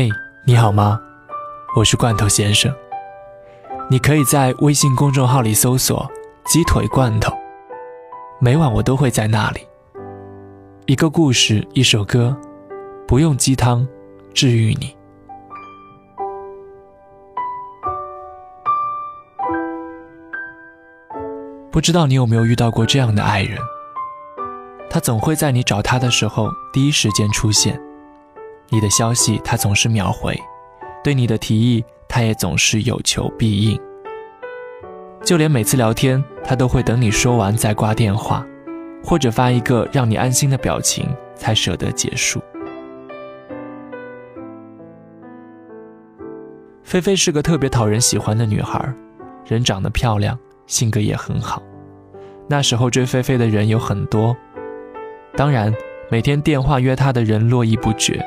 嘿，你好吗？我是罐头先生。你可以在微信公众号里搜索“鸡腿罐头”，每晚我都会在那里。一个故事，一首歌，不用鸡汤，治愈你。不知道你有没有遇到过这样的爱人？他总会在你找他的时候第一时间出现，你的消息他总是秒回，对你的提议他也总是有求必应。就连每次聊天，他都会等你说完再挂电话，或者发一个让你安心的表情才舍得结束。菲菲是个特别讨人喜欢的女孩，人长得漂亮，性格也很好。那时候追菲菲的人有很多。当然，每天电话约她的人络绎不绝，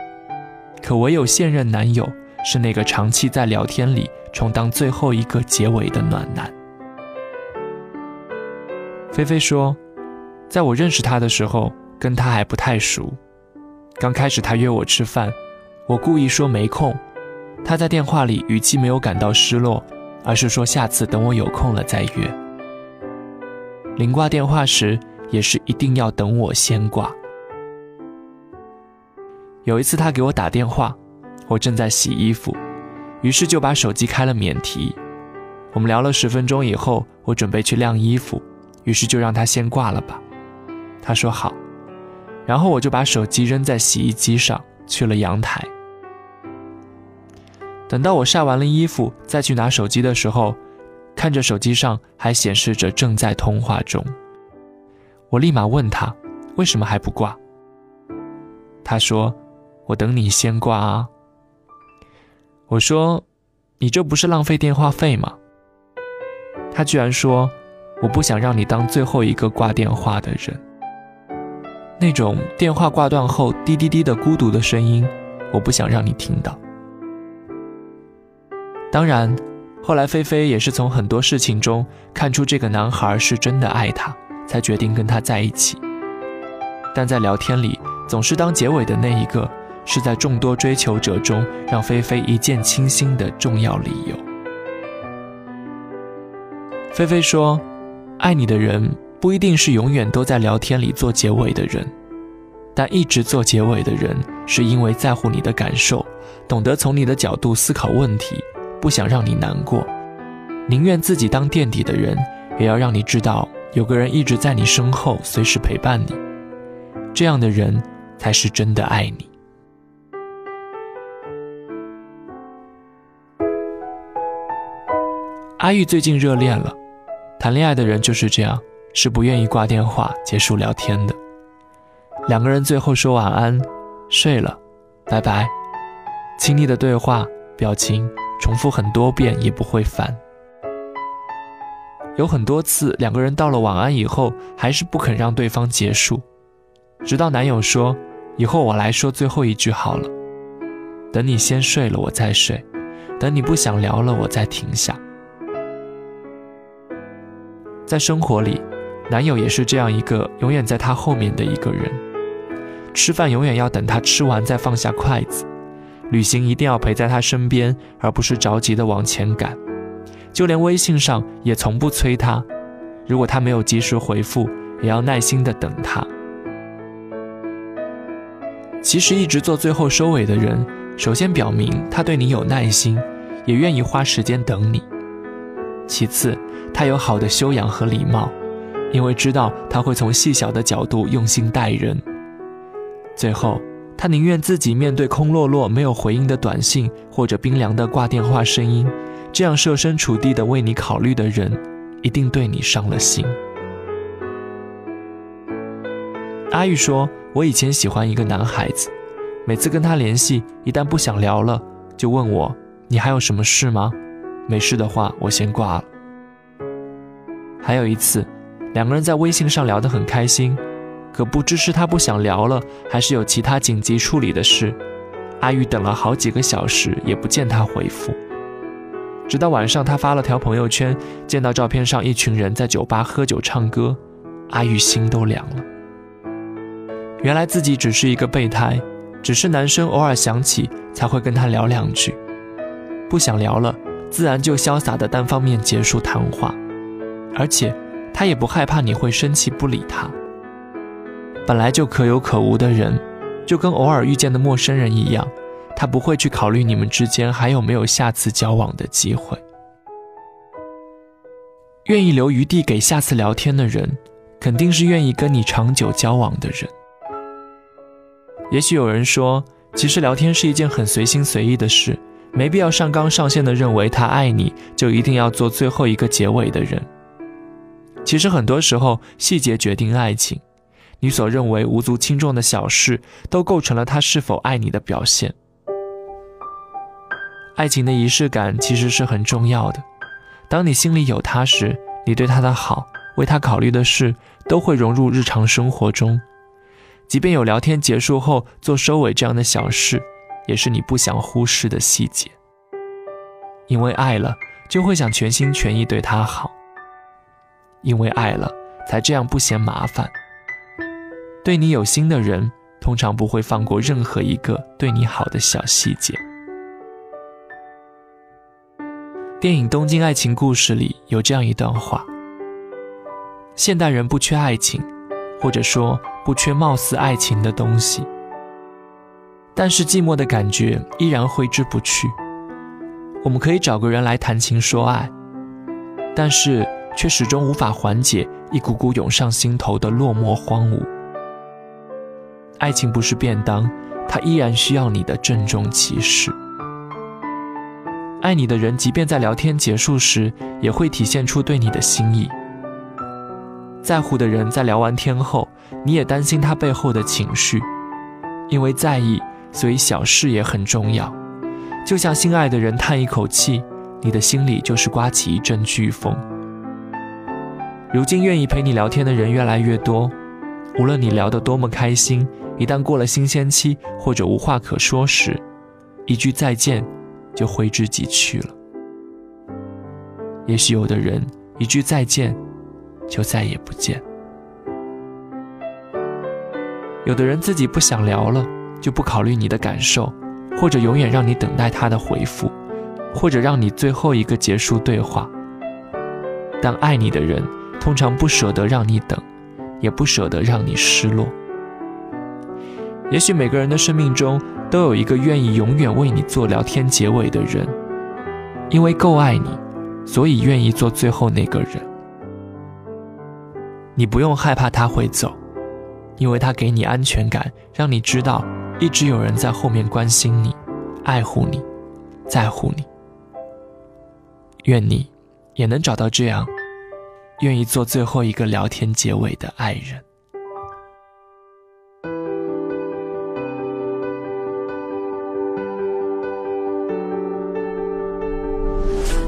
可唯有现任男友是那个长期在聊天里充当最后一个结尾的暖男。菲菲说，在我认识他的时候，跟他还不太熟。刚开始他约我吃饭，我故意说没空，他在电话里语气没有感到失落，而是说下次等我有空了再约。临挂电话时。也是一定要等我先挂。有一次他给我打电话，我正在洗衣服，于是就把手机开了免提。我们聊了十分钟以后，我准备去晾衣服，于是就让他先挂了吧。他说好，然后我就把手机扔在洗衣机上，去了阳台。等到我晒完了衣服再去拿手机的时候，看着手机上还显示着正在通话中。我立马问他，为什么还不挂？他说：“我等你先挂啊。”我说：“你这不是浪费电话费吗？”他居然说：“我不想让你当最后一个挂电话的人。”那种电话挂断后滴滴滴的孤独的声音，我不想让你听到。当然，后来菲菲也是从很多事情中看出这个男孩是真的爱她。才决定跟他在一起，但在聊天里总是当结尾的那一个，是在众多追求者中让菲菲一见倾心的重要理由。菲菲说：“爱你的人不一定是永远都在聊天里做结尾的人，但一直做结尾的人，是因为在乎你的感受，懂得从你的角度思考问题，不想让你难过，宁愿自己当垫底的人，也要让你知道。”有个人一直在你身后，随时陪伴你，这样的人才是真的爱你。阿玉最近热恋了，谈恋爱的人就是这样，是不愿意挂电话结束聊天的。两个人最后说晚安，睡了，拜拜，亲昵的对话，表情重复很多遍也不会烦。有很多次，两个人到了晚安以后，还是不肯让对方结束，直到男友说：“以后我来说最后一句好了，等你先睡了我再睡，等你不想聊了我再停下。”在生活里，男友也是这样一个永远在他后面的一个人，吃饭永远要等他吃完再放下筷子，旅行一定要陪在他身边，而不是着急的往前赶。就连微信上也从不催他，如果他没有及时回复，也要耐心的等他。其实一直做最后收尾的人，首先表明他对你有耐心，也愿意花时间等你。其次，他有好的修养和礼貌，因为知道他会从细小的角度用心待人。最后，他宁愿自己面对空落落没有回应的短信，或者冰凉的挂电话声音。这样设身处地的为你考虑的人，一定对你伤了心。阿玉说：“我以前喜欢一个男孩子，每次跟他联系，一旦不想聊了，就问我：‘你还有什么事吗？’没事的话，我先挂了。还有一次，两个人在微信上聊得很开心，可不知是他不想聊了，还是有其他紧急处理的事，阿玉等了好几个小时，也不见他回复。”直到晚上，他发了条朋友圈，见到照片上一群人在酒吧喝酒唱歌，阿玉心都凉了。原来自己只是一个备胎，只是男生偶尔想起才会跟他聊两句，不想聊了，自然就潇洒的单方面结束谈话，而且他也不害怕你会生气不理他。本来就可有可无的人，就跟偶尔遇见的陌生人一样，他不会去考虑你们之间还有没有下次交往的机会。愿意留余地给下次聊天的人，肯定是愿意跟你长久交往的人。也许有人说，其实聊天是一件很随心随意的事，没必要上纲上线的认为他爱你就一定要做最后一个结尾的人。其实很多时候，细节决定爱情，你所认为无足轻重的小事，都构成了他是否爱你的表现。爱情的仪式感其实是很重要的，当你心里有他时，你对他的好，为他考虑的事，都会融入日常生活中。即便有聊天结束后做收尾这样的小事，也是你不想忽视的细节。因为爱了，就会想全心全意对他好。因为爱了，才这样不嫌麻烦。对你有心的人，通常不会放过任何一个对你好的小细节。电影《东京爱情故事》里有这样一段话：现代人不缺爱情，或者说。不缺貌似爱情的东西，但是寂寞的感觉依然挥之不去。我们可以找个人来谈情说爱，但是却始终无法缓解一股股涌上心头的落寞荒芜。爱情不是便当，它依然需要你的郑重其事。爱你的人，即便在聊天结束时，也会体现出对你的心意。在乎的人在聊完天后，你也担心他背后的情绪，因为在意，所以小事也很重要。就像心爱的人叹一口气，你的心里就是刮起一阵飓风。如今愿意陪你聊天的人越来越多，无论你聊得多么开心，一旦过了新鲜期或者无话可说时，一句再见就挥之即去了。也许有的人一句再见。就再也不见。有的人自己不想聊了，就不考虑你的感受，或者永远让你等待他的回复，或者让你最后一个结束对话。但爱你的人通常不舍得让你等，也不舍得让你失落。也许每个人的生命中都有一个愿意永远为你做聊天结尾的人，因为够爱你，所以愿意做最后那个人。你不用害怕他会走，因为他给你安全感，让你知道一直有人在后面关心你、爱护你、在乎你。愿你也能找到这样愿意做最后一个聊天结尾的爱人。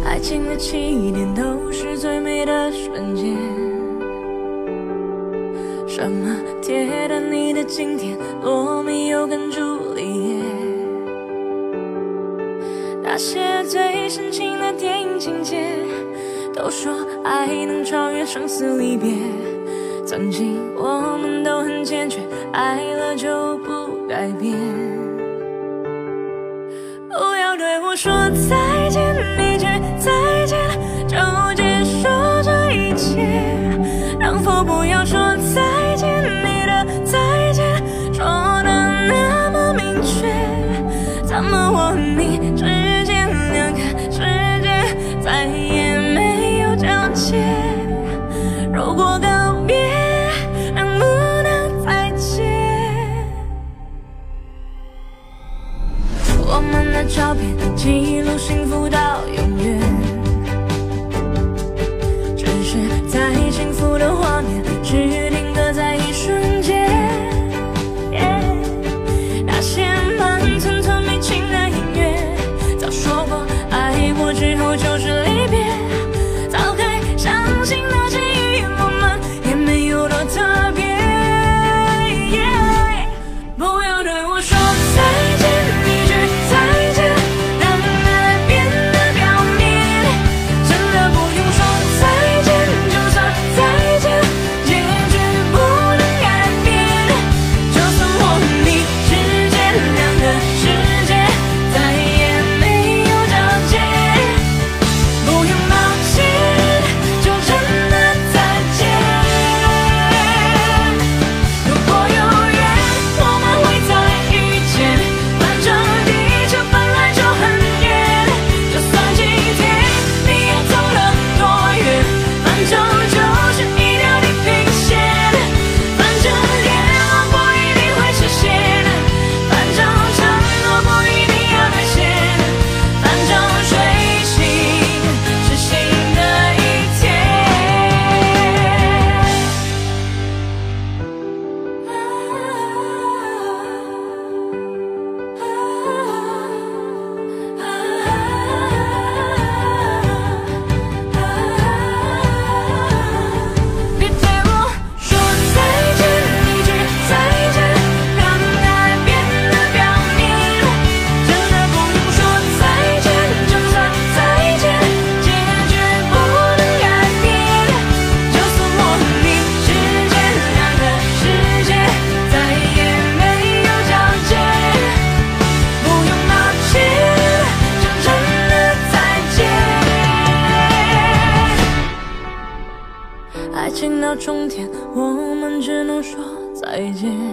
爱情的起点都是最美的瞬间。什么铁达尼的经典，罗密欧跟朱丽叶，那些最深情的电影情节，都说爱能超越生死离别。曾经我们都很坚决，爱了？就不改变。不要对我说再么我你之间两个世界再也没有交接？如果告别，能不能再见？我们的照片记录终点，我们只能说再见。